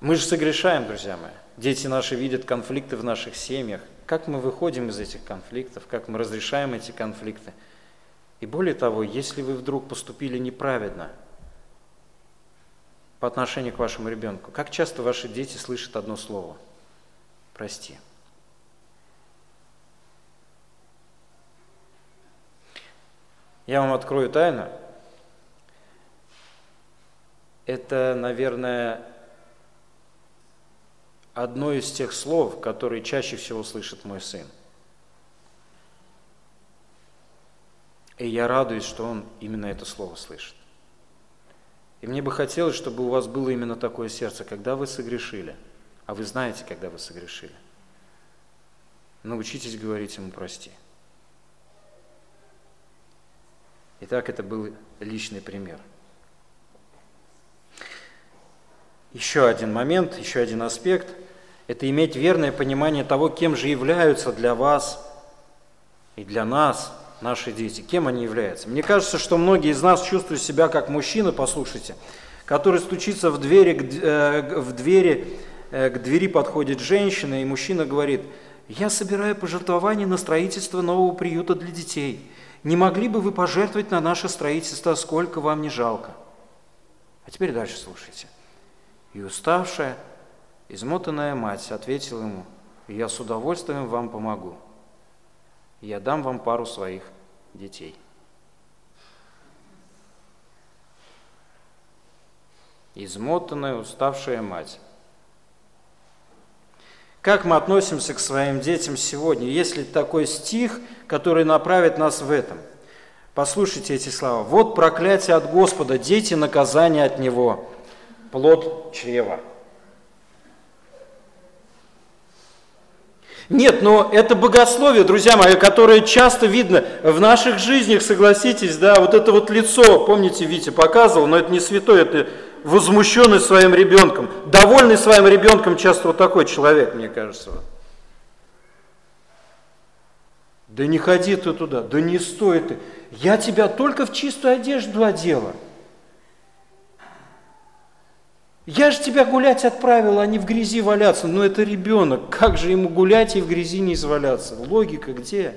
Мы же согрешаем, друзья мои. Дети наши видят конфликты в наших семьях. Как мы выходим из этих конфликтов, как мы разрешаем эти конфликты. И более того, если вы вдруг поступили неправедно по отношению к вашему ребенку, как часто ваши дети слышат одно слово – прости. Я вам открою тайну. Это, наверное, одно из тех слов, которые чаще всего слышит мой сын. И я радуюсь, что он именно это слово слышит. И мне бы хотелось, чтобы у вас было именно такое сердце, когда вы согрешили, а вы знаете, когда вы согрешили. Научитесь говорить ему прости. Итак, это был личный пример. Еще один момент, еще один аспект – это иметь верное понимание того, кем же являются для вас и для нас наши дети, кем они являются. Мне кажется, что многие из нас чувствуют себя как мужчина, послушайте, который стучится в двери, э, в двери, э, к двери подходит женщина, и мужчина говорит, я собираю пожертвования на строительство нового приюта для детей – не могли бы вы пожертвовать на наше строительство, сколько вам не жалко? А теперь дальше слушайте. И уставшая, измотанная мать ответила ему, я с удовольствием вам помогу. Я дам вам пару своих детей. Измотанная, уставшая мать. Как мы относимся к своим детям сегодня? Есть ли такой стих, который направит нас в этом? Послушайте эти слова. «Вот проклятие от Господа, дети наказание от Него, плод чрева». Нет, но это богословие, друзья мои, которое часто видно в наших жизнях, согласитесь, да, вот это вот лицо, помните, Витя показывал, но это не святой, это возмущенный своим ребенком, довольный своим ребенком, часто вот такой человек, мне кажется. Да не ходи ты туда, да не стой ты. Я тебя только в чистую одежду одела. Я же тебя гулять отправил, а не в грязи валяться. Ну это ребенок, как же ему гулять и в грязи не изваляться? Логика где?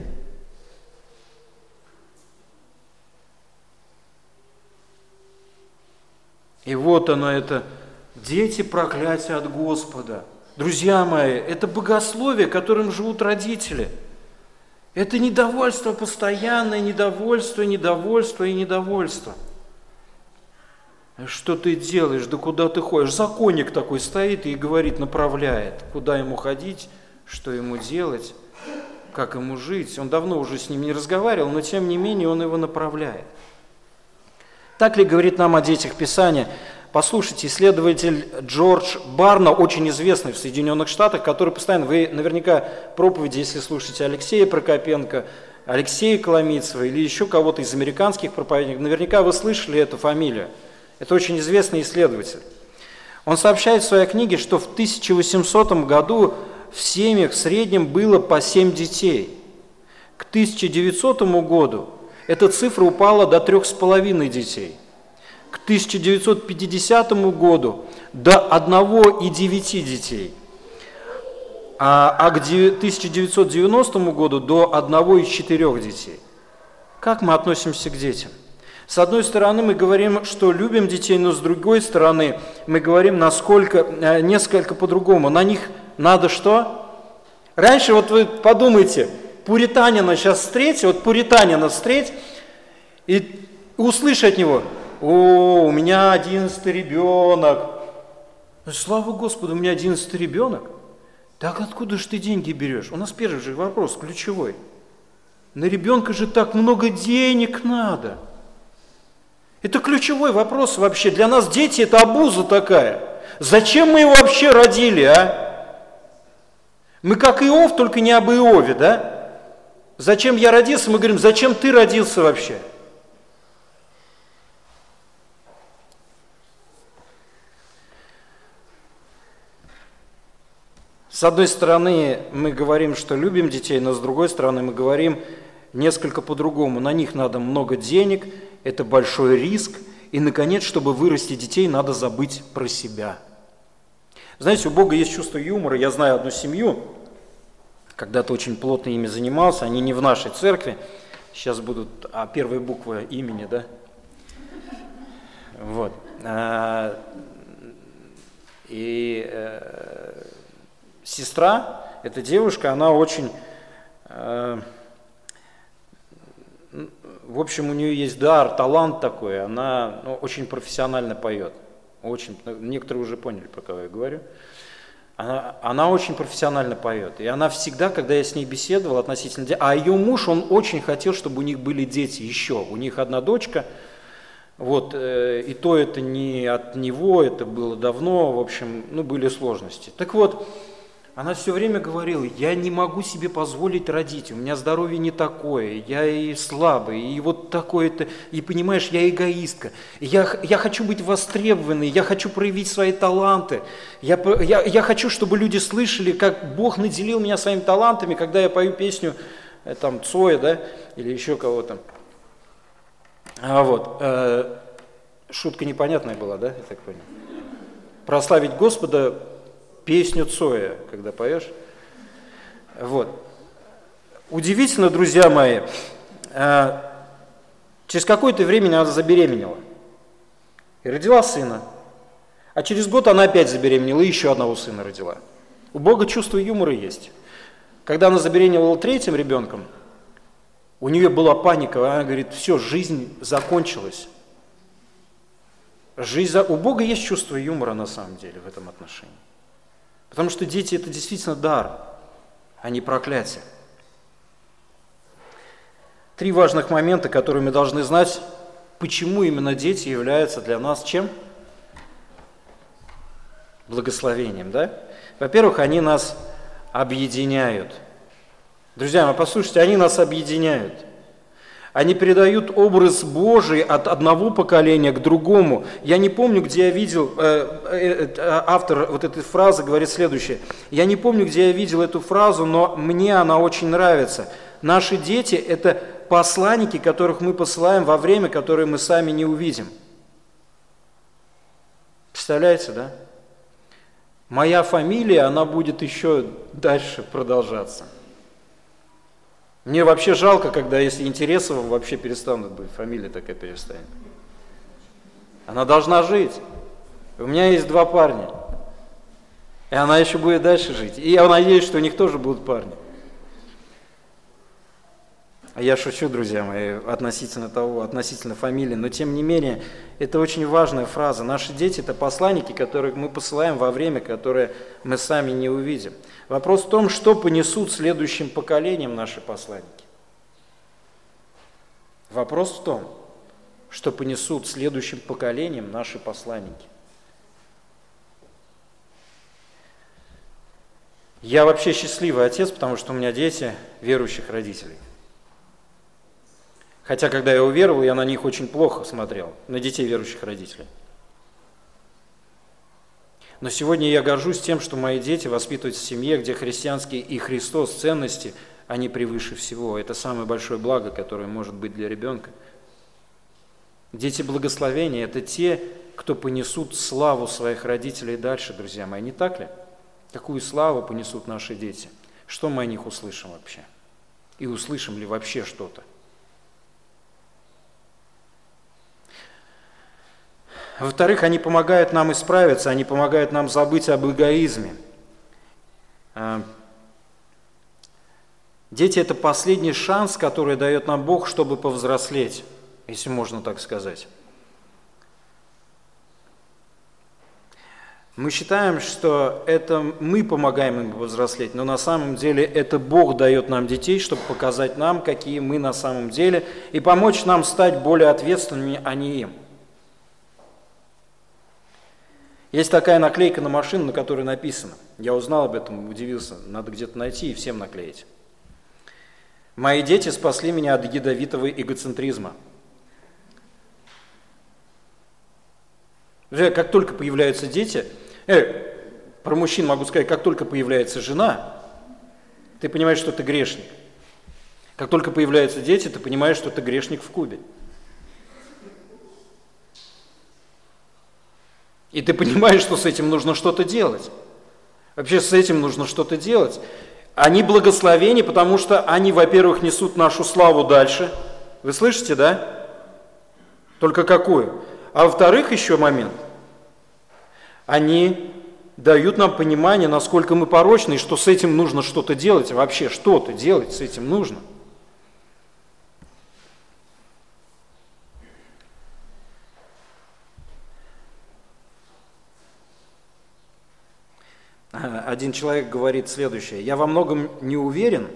И вот оно это, дети проклятия от Господа. Друзья мои, это богословие, которым живут родители. Это недовольство постоянное, недовольство, недовольство и недовольство. Что ты делаешь, да куда ты ходишь? Законник такой стоит и говорит, направляет, куда ему ходить, что ему делать, как ему жить. Он давно уже с ним не разговаривал, но тем не менее он его направляет. Так ли говорит нам о детях Писания? Послушайте, исследователь Джордж Барна, очень известный в Соединенных Штатах, который постоянно, вы наверняка проповеди, если слушаете Алексея Прокопенко, Алексея Коломийцева или еще кого-то из американских проповедников, наверняка вы слышали эту фамилию. Это очень известный исследователь. Он сообщает в своей книге, что в 1800 году в семьях в среднем было по 7 детей. К 1900 году эта цифра упала до 3,5 детей. К 1950 году до 1,9 детей. А, а к 1990 году до 1,4 детей. Как мы относимся к детям? С одной стороны, мы говорим, что любим детей, но с другой стороны, мы говорим насколько, э, несколько по-другому. На них надо что? Раньше, вот вы подумайте, пуританина сейчас встретить, вот пуританина встретить, и услышь от него, о, у меня одиннадцатый ребенок. Слава Господу, у меня одиннадцатый ребенок. Так откуда же ты деньги берешь? У нас первый же вопрос, ключевой. На ребенка же так много денег надо. Это ключевой вопрос вообще. Для нас дети это обуза такая. Зачем мы его вообще родили, а? Мы как Иов, только не об Иове, да? Зачем я родился? Мы говорим, зачем ты родился вообще? С одной стороны, мы говорим, что любим детей, но с другой стороны, мы говорим несколько по-другому. На них надо много денег, это большой риск, и, наконец, чтобы вырасти детей, надо забыть про себя. Знаете, у Бога есть чувство юмора. Я знаю одну семью, когда-то очень плотно ими занимался, они не в нашей церкви, сейчас будут, а первые буквы имени, да? Вот. А, и э, сестра, эта девушка, она очень э, в общем, у нее есть дар, талант такой, она ну, очень профессионально поет. Очень, некоторые уже поняли, про кого я говорю. Она, она очень профессионально поет. И она всегда, когда я с ней беседовал относительно... А ее муж, он очень хотел, чтобы у них были дети еще. У них одна дочка. Вот, э, и то это не от него, это было давно. В общем, ну, были сложности. Так вот, она все время говорила, я не могу себе позволить родить, у меня здоровье не такое, я и слабый, и вот такое-то, и понимаешь, я эгоистка, я, я хочу быть востребованной, я хочу проявить свои таланты, я, я, я хочу, чтобы люди слышали, как Бог наделил меня своими талантами, когда я пою песню, э, там, Цоя, да, или еще кого-то. А вот, э, шутка непонятная была, да, я так понял? Прославить Господа песню Цоя, когда поешь. Вот. Удивительно, друзья мои, э, через какое-то время она забеременела и родила сына. А через год она опять забеременела и еще одного сына родила. У Бога чувство юмора есть. Когда она забеременела третьим ребенком, у нее была паника, она говорит, все, жизнь закончилась. Жизнь... У Бога есть чувство юмора на самом деле в этом отношении. Потому что дети – это действительно дар, а не проклятие. Три важных момента, которые мы должны знать, почему именно дети являются для нас чем? Благословением, да? Во-первых, они нас объединяют. Друзья мои, послушайте, они нас объединяют – они передают образ Божий от одного поколения к другому. Я не помню, где я видел, э, э, э, автор вот этой фразы говорит следующее. Я не помню, где я видел эту фразу, но мне она очень нравится. Наши дети – это посланники, которых мы посылаем во время, которое мы сами не увидим. Представляете, да? Моя фамилия, она будет еще дальше продолжаться. Мне вообще жалко, когда если Интересова вообще перестанут быть, фамилия такая перестанет. Она должна жить. У меня есть два парня. И она еще будет дальше жить. И я надеюсь, что у них тоже будут парни. А я шучу, друзья мои, относительно того, относительно фамилии, но тем не менее, это очень важная фраза. Наши дети – это посланники, которых мы посылаем во время, которое мы сами не увидим. Вопрос в том, что понесут следующим поколениям наши посланники. Вопрос в том, что понесут следующим поколениям наши посланники. Я вообще счастливый отец, потому что у меня дети верующих родителей. Хотя, когда я уверовал, я на них очень плохо смотрел, на детей верующих родителей. Но сегодня я горжусь тем, что мои дети воспитываются в семье, где христианские и Христос ценности, они превыше всего. Это самое большое благо, которое может быть для ребенка. Дети благословения – это те, кто понесут славу своих родителей дальше, друзья мои, не так ли? Какую славу понесут наши дети? Что мы о них услышим вообще? И услышим ли вообще что-то? Во-вторых, они помогают нам исправиться, они помогают нам забыть об эгоизме. А, дети – это последний шанс, который дает нам Бог, чтобы повзрослеть, если можно так сказать. Мы считаем, что это мы помогаем им повзрослеть, но на самом деле это Бог дает нам детей, чтобы показать нам, какие мы на самом деле, и помочь нам стать более ответственными, а не им – Есть такая наклейка на машину, на которой написано. Я узнал об этом, удивился. Надо где-то найти и всем наклеить. Мои дети спасли меня от ядовитого эгоцентризма. Как только появляются дети, э, про мужчин могу сказать, как только появляется жена, ты понимаешь, что ты грешник. Как только появляются дети, ты понимаешь, что ты грешник в кубе. И ты понимаешь, что с этим нужно что-то делать. Вообще с этим нужно что-то делать. Они благословения, потому что они, во-первых, несут нашу славу дальше. Вы слышите, да? Только какую? А во-вторых, еще момент. Они дают нам понимание, насколько мы порочны, и что с этим нужно что-то делать. Вообще что-то делать с этим нужно – один человек говорит следующее. Я во многом не уверен,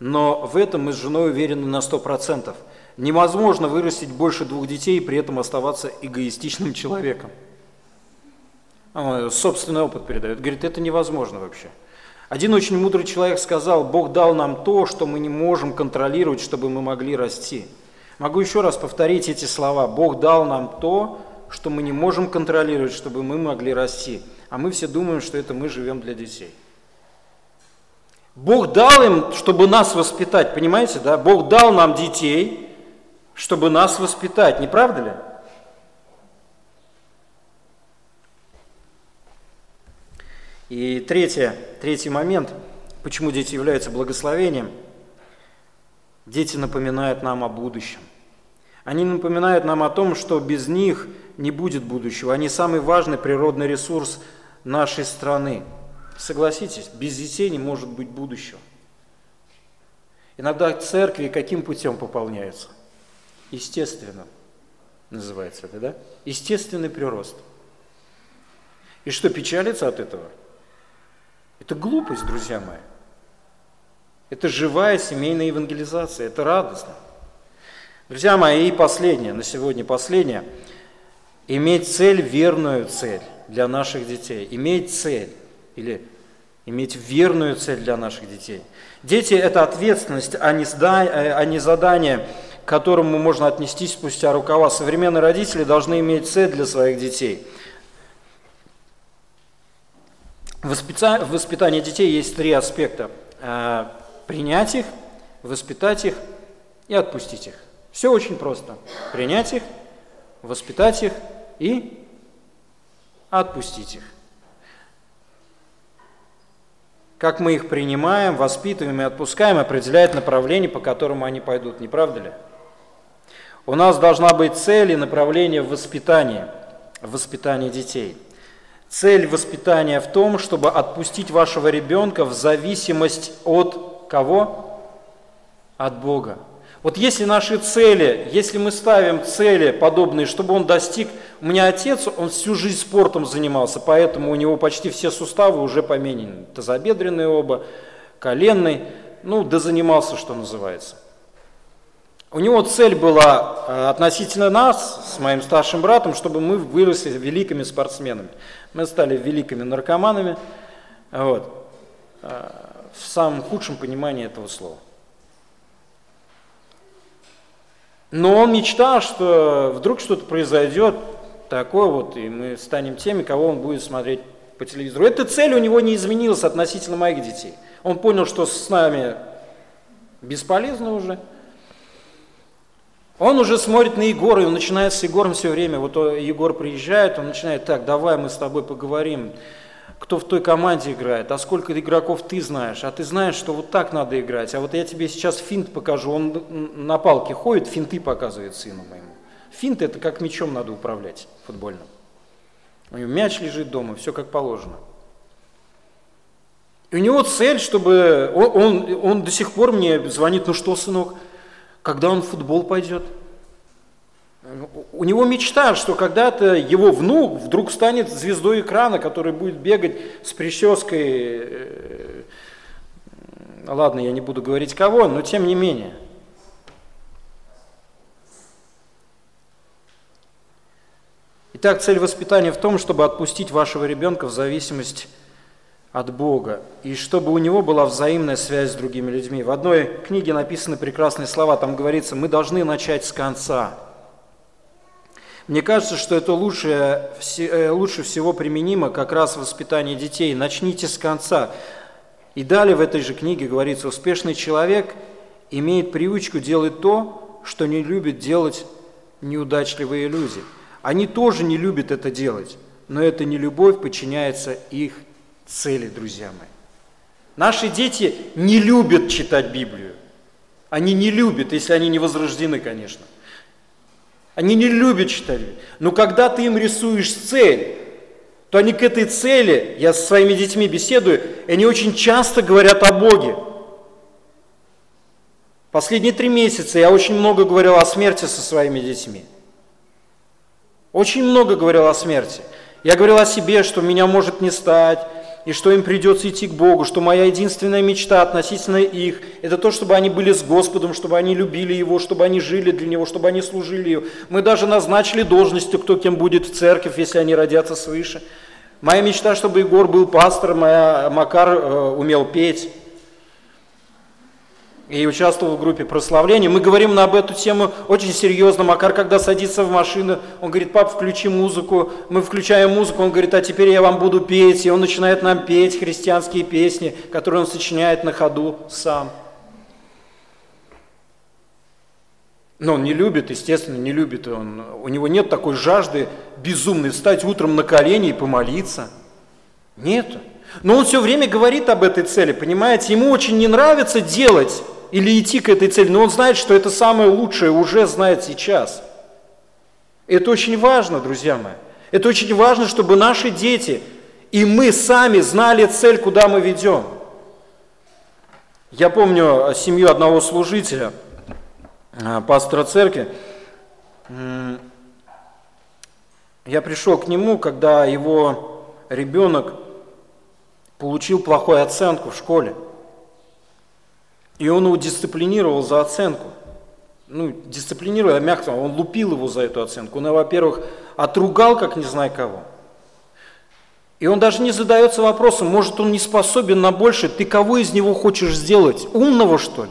но в этом мы с женой уверены на 100%. Невозможно вырастить больше двух детей и при этом оставаться эгоистичным человеком. Собственный опыт передает. Говорит, это невозможно вообще. Один очень мудрый человек сказал, Бог дал нам то, что мы не можем контролировать, чтобы мы могли расти. Могу еще раз повторить эти слова. Бог дал нам то, что мы не можем контролировать, чтобы мы могли расти а мы все думаем, что это мы живем для детей. Бог дал им, чтобы нас воспитать, понимаете, да? Бог дал нам детей, чтобы нас воспитать, не правда ли? И третье, третий момент, почему дети являются благословением. Дети напоминают нам о будущем. Они напоминают нам о том, что без них не будет будущего. Они самый важный природный ресурс нашей страны. Согласитесь, без детей не может быть будущего. Иногда церкви каким путем пополняются? Естественно, называется это, да? Естественный прирост. И что, печалится от этого? Это глупость, друзья мои. Это живая семейная евангелизация, это радостно. Друзья мои, и последнее, на сегодня последнее. Иметь цель, верную цель для наших детей, иметь цель или иметь верную цель для наших детей. Дети – это ответственность, а не, э, а не задание, к которому можно отнестись спустя рукава. Современные родители должны иметь цель для своих детей. В воспитании детей есть три аспекта. Э, принять их, воспитать их и отпустить их. Все очень просто. Принять их, воспитать их и отпустить их. Как мы их принимаем, воспитываем и отпускаем, определяет направление, по которому они пойдут, не правда ли? У нас должна быть цель и направление в воспитании, в воспитании детей. Цель воспитания в том, чтобы отпустить вашего ребенка в зависимость от кого? От Бога. Вот если наши цели, если мы ставим цели подобные, чтобы он достиг, у меня отец, он всю жизнь спортом занимался, поэтому у него почти все суставы уже поменены. Тазобедренные оба, коленный, ну, да занимался, что называется. У него цель была э, относительно нас, с моим старшим братом, чтобы мы выросли великими спортсменами. Мы стали великими наркоманами. Вот. э, в самом худшем понимании этого слова. Но он мечтал, что вдруг что-то произойдет такое вот, и мы станем теми, кого он будет смотреть по телевизору. Эта цель у него не изменилась относительно моих детей. Он понял, что с нами бесполезно уже. Он уже смотрит на Егора, и он начинает с Егором все время. Вот Егор приезжает, он начинает, так, давай мы с тобой поговорим кто в той команде играет, а сколько игроков ты знаешь, а ты знаешь, что вот так надо играть, а вот я тебе сейчас финт покажу, он на палке ходит, финты показывает сыну моему. Финт это как мячом надо управлять футбольным. У него мяч лежит дома, все как положено. И у него цель, чтобы... Он, он, он до сих пор мне звонит, ну что, сынок, когда он в футбол пойдет – у него мечта, что когда-то его внук вдруг станет звездой экрана, который будет бегать с прической. Э, ладно, я не буду говорить кого, но тем не менее. Итак, цель воспитания в том, чтобы отпустить вашего ребенка в зависимость от Бога, и чтобы у него была взаимная связь с другими людьми. В одной книге написаны прекрасные слова, там говорится, мы должны начать с конца – мне кажется, что это лучше, э, лучше всего применимо как раз в воспитании детей. Начните с конца. И далее в этой же книге говорится, успешный человек имеет привычку делать то, что не любят делать неудачливые люди. Они тоже не любят это делать, но эта нелюбовь подчиняется их цели, друзья мои. Наши дети не любят читать Библию. Они не любят, если они не возрождены, конечно. Они не любят читать. Но когда ты им рисуешь цель, то они к этой цели, я со своими детьми беседую, и они очень часто говорят о Боге. Последние три месяца я очень много говорил о смерти со своими детьми. Очень много говорил о смерти. Я говорил о себе, что меня может не стать, и что им придется идти к Богу, что моя единственная мечта относительно их – это то, чтобы они были с Господом, чтобы они любили Его, чтобы они жили для Него, чтобы они служили Его. Мы даже назначили должностью, кто кем будет в церковь, если они родятся свыше. Моя мечта, чтобы Егор был пастором, моя Макар э, умел петь и участвовал в группе прославления. Мы говорим на об эту тему очень серьезно. Макар, когда садится в машину, он говорит, пап, включи музыку. Мы включаем музыку, он говорит, а теперь я вам буду петь. И он начинает нам петь христианские песни, которые он сочиняет на ходу сам. Но он не любит, естественно, не любит. Он, у него нет такой жажды безумной встать утром на колени и помолиться. Нет. Но он все время говорит об этой цели, понимаете? Ему очень не нравится делать или идти к этой цели, но он знает, что это самое лучшее, уже знает сейчас. Это очень важно, друзья мои. Это очень важно, чтобы наши дети и мы сами знали цель, куда мы ведем. Я помню семью одного служителя, а, пастора церкви. Я пришел к нему, когда его ребенок получил плохую оценку в школе. И он его дисциплинировал за оценку. Ну, дисциплинировал, мягко, он лупил его за эту оценку. Он, во-первых, отругал, как не знаю кого. И он даже не задается вопросом, может он не способен на больше, ты кого из него хочешь сделать? Умного, что ли?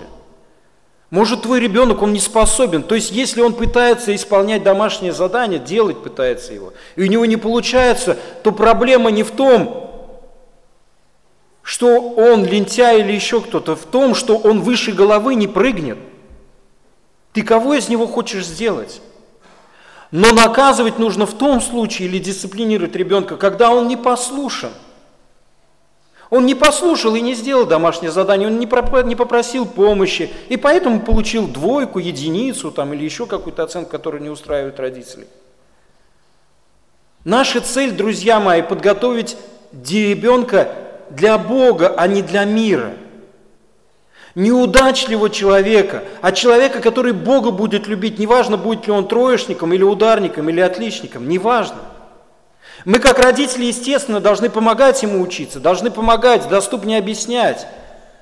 Может, твой ребенок, он не способен. То есть, если он пытается исполнять домашнее задание, делать пытается его, и у него не получается, то проблема не в том, что он лентяй или еще кто-то, в том, что он выше головы не прыгнет. Ты кого из него хочешь сделать? Но наказывать нужно в том случае или дисциплинировать ребенка, когда он не послушен. Он не послушал и не сделал домашнее задание, он не попросил помощи, и поэтому получил двойку, единицу там, или еще какую-то оценку, которая не устраивает родителей. Наша цель, друзья мои, подготовить ребенка для Бога, а не для мира. Неудачливого человека, а человека, который Бога будет любить, неважно, будет ли он троечником или ударником или отличником, неважно. Мы, как родители, естественно, должны помогать ему учиться, должны помогать, доступнее объяснять,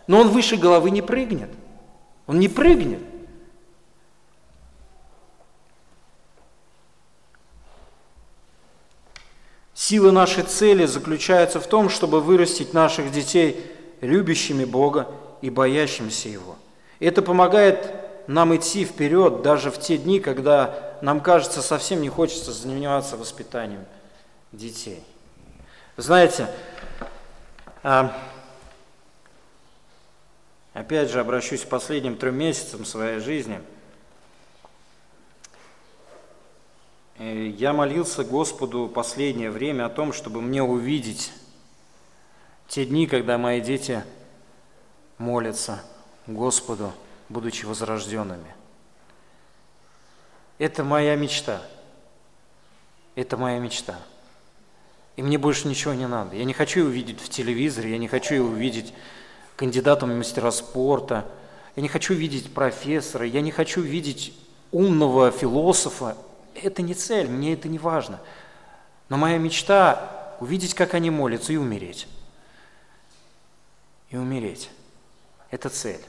но он выше головы не прыгнет. Он не прыгнет. Сила нашей цели заключается в том, чтобы вырастить наших детей любящими Бога и боящимися Его. Это помогает нам идти вперед даже в те дни, когда нам кажется совсем не хочется заниматься воспитанием детей. Знаете, а, опять же обращусь к последним трем месяцам своей жизни. Э, я молился Господу последнее время о том, чтобы мне увидеть те дни, когда мои дети молятся Господу – будучи возрожденными. Это моя мечта. Это моя мечта. И мне больше ничего не надо. Я не хочу увидеть в телевизоре, я не хочу увидеть кандидатом в мастера спорта, я не хочу видеть профессора, я не хочу видеть умного философа. Это не цель, мне это не важно. Но моя мечта – увидеть, как они молятся, и умереть. И умереть. Это цель.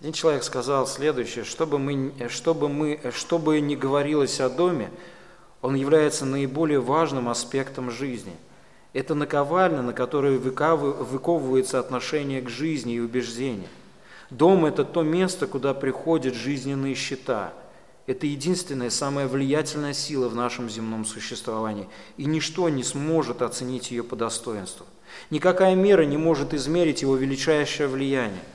Один человек сказал следующее, чтобы мы, чтобы мы, чтобы не говорилось о доме, он является наиболее важным аспектом жизни. Это наковальня, на которой выковывается отношение к жизни и убеждения. Дом – это то место, куда приходят жизненные счета. Это единственная, самая влиятельная сила в нашем земном существовании, и ничто не сможет оценить ее по достоинству. Никакая мера не может измерить его величайшее влияние –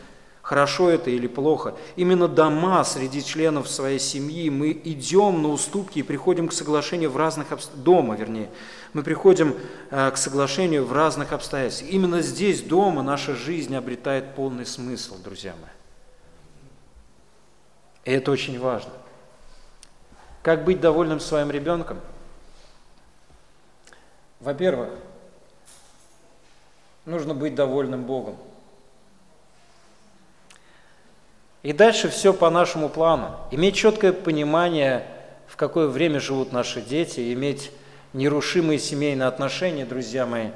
хорошо это или плохо. Именно дома среди членов своей семьи мы идем на уступки и приходим к соглашению в разных обстоятельствах, дома вернее, мы приходим э, к соглашению в разных обстоятельствах. Именно здесь, дома, наша жизнь обретает полный смысл, друзья мои. И это очень важно. Как быть довольным своим ребенком? Во-первых, нужно быть довольным Богом. И дальше все по нашему плану. Иметь четкое понимание, в какое время живут наши дети, иметь нерушимые семейные отношения, друзья мои,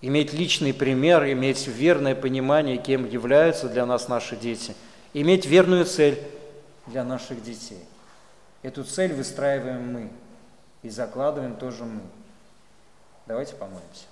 иметь личный пример, иметь верное понимание, кем являются для нас наши дети, иметь верную цель для наших детей. Эту цель выстраиваем мы и закладываем тоже мы. Давайте помолимся.